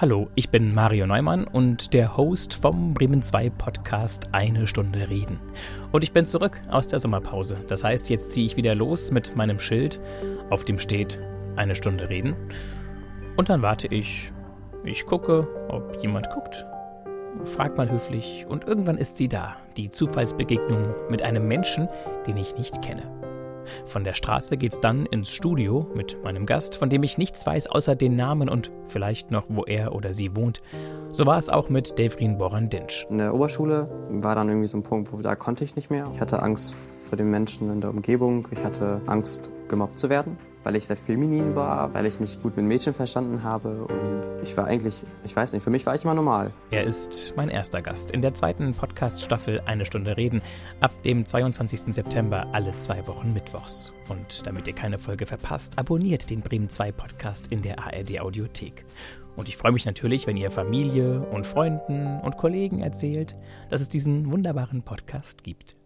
Hallo, ich bin Mario Neumann und der Host vom Bremen 2 Podcast Eine Stunde Reden. Und ich bin zurück aus der Sommerpause. Das heißt, jetzt ziehe ich wieder los mit meinem Schild, auf dem steht Eine Stunde Reden. Und dann warte ich, ich gucke, ob jemand guckt, frag mal höflich und irgendwann ist sie da, die Zufallsbegegnung mit einem Menschen, den ich nicht kenne. Von der Straße geht's dann ins Studio mit meinem Gast, von dem ich nichts weiß außer den Namen und vielleicht noch, wo er oder sie wohnt. So war es auch mit Devrin Boran-Dinsch. In der Oberschule war dann irgendwie so ein Punkt, wo da konnte ich nicht mehr. Ich hatte Angst vor den Menschen in der Umgebung. Ich hatte Angst, gemobbt zu werden weil ich sehr feminin war, weil ich mich gut mit Mädchen verstanden habe und ich war eigentlich, ich weiß nicht, für mich war ich immer normal. Er ist mein erster Gast in der zweiten Podcast-Staffel Eine Stunde Reden ab dem 22. September alle zwei Wochen Mittwochs. Und damit ihr keine Folge verpasst, abonniert den Bremen 2 Podcast in der ARD Audiothek. Und ich freue mich natürlich, wenn ihr Familie und Freunden und Kollegen erzählt, dass es diesen wunderbaren Podcast gibt.